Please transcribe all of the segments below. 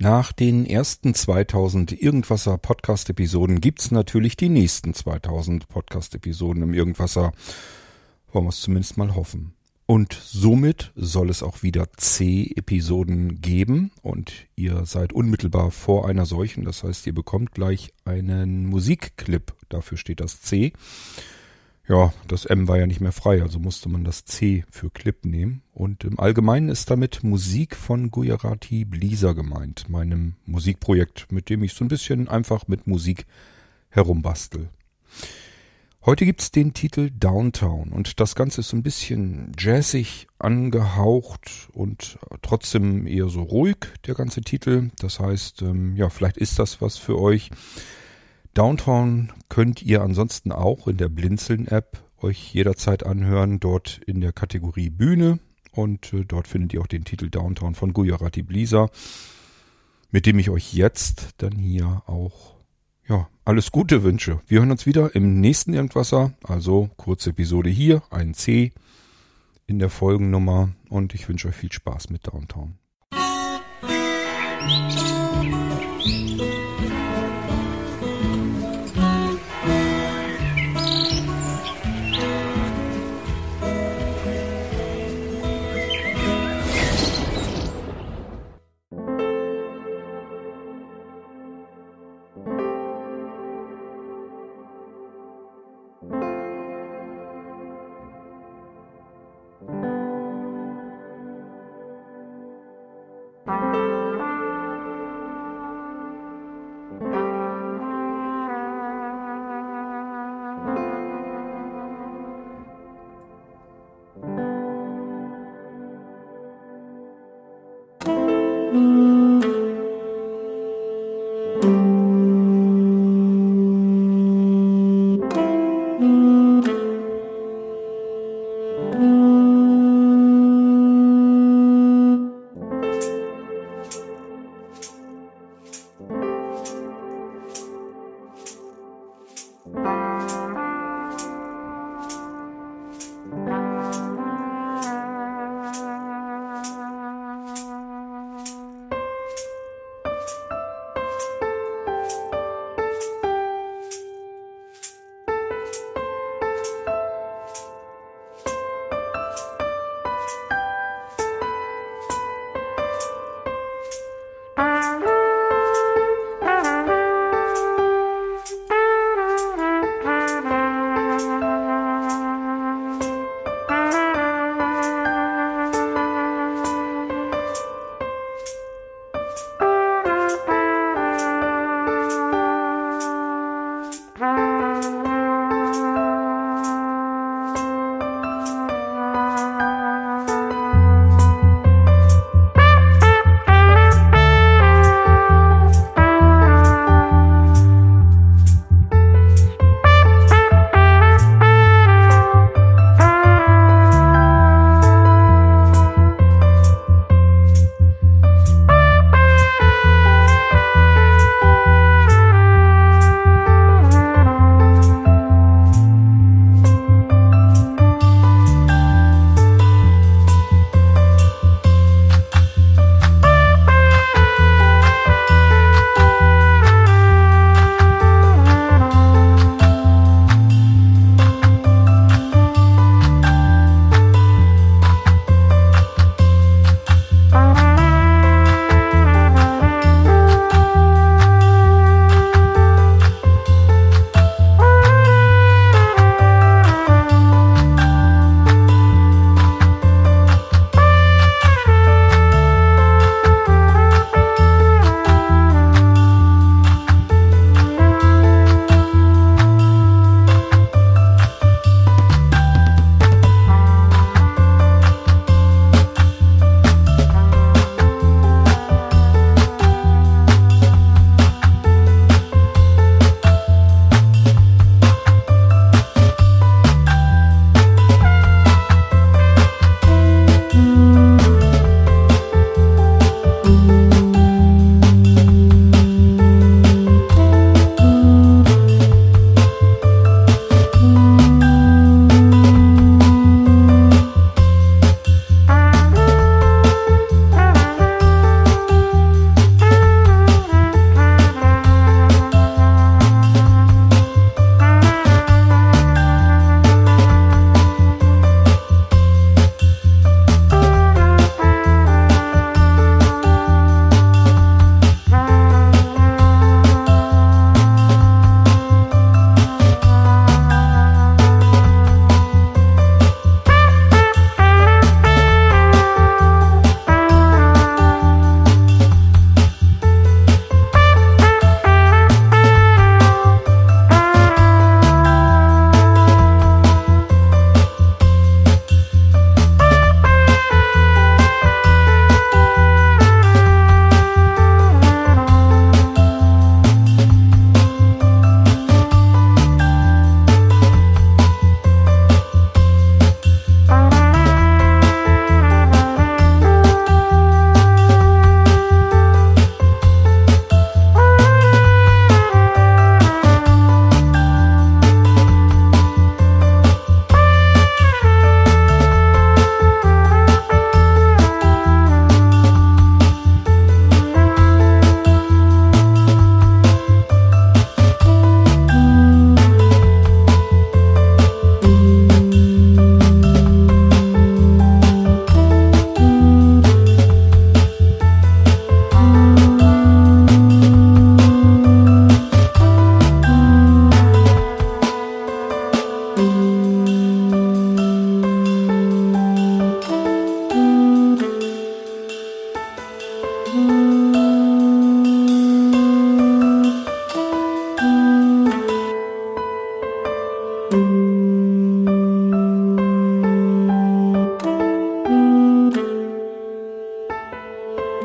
Nach den ersten 2000 Irgendwasser Podcast-Episoden gibt's natürlich die nächsten 2000 Podcast-Episoden im Irgendwasser. Wollen wir es zumindest mal hoffen. Und somit soll es auch wieder C-Episoden geben und ihr seid unmittelbar vor einer solchen. Das heißt, ihr bekommt gleich einen Musikclip. Dafür steht das C. Ja, das M war ja nicht mehr frei, also musste man das C für Clip nehmen. Und im Allgemeinen ist damit Musik von Gujarati Blisa gemeint, meinem Musikprojekt, mit dem ich so ein bisschen einfach mit Musik herumbastel. Heute gibt's den Titel Downtown und das Ganze ist so ein bisschen jazzig angehaucht und trotzdem eher so ruhig, der ganze Titel. Das heißt, ähm, ja, vielleicht ist das was für euch. Downtown könnt ihr ansonsten auch in der Blinzeln-App euch jederzeit anhören, dort in der Kategorie Bühne. Und äh, dort findet ihr auch den Titel Downtown von Gujarati Blisa, mit dem ich euch jetzt dann hier auch ja, alles Gute wünsche. Wir hören uns wieder im nächsten Irgendwasser, also kurze Episode hier, ein C in der Folgennummer und ich wünsche euch viel Spaß mit Downtown. Du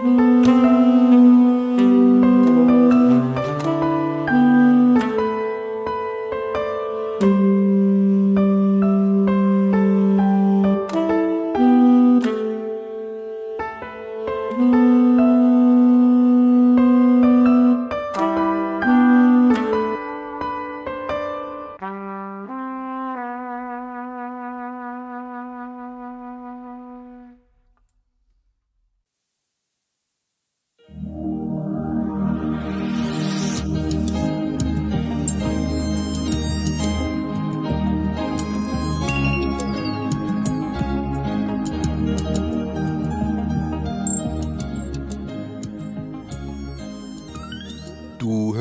Música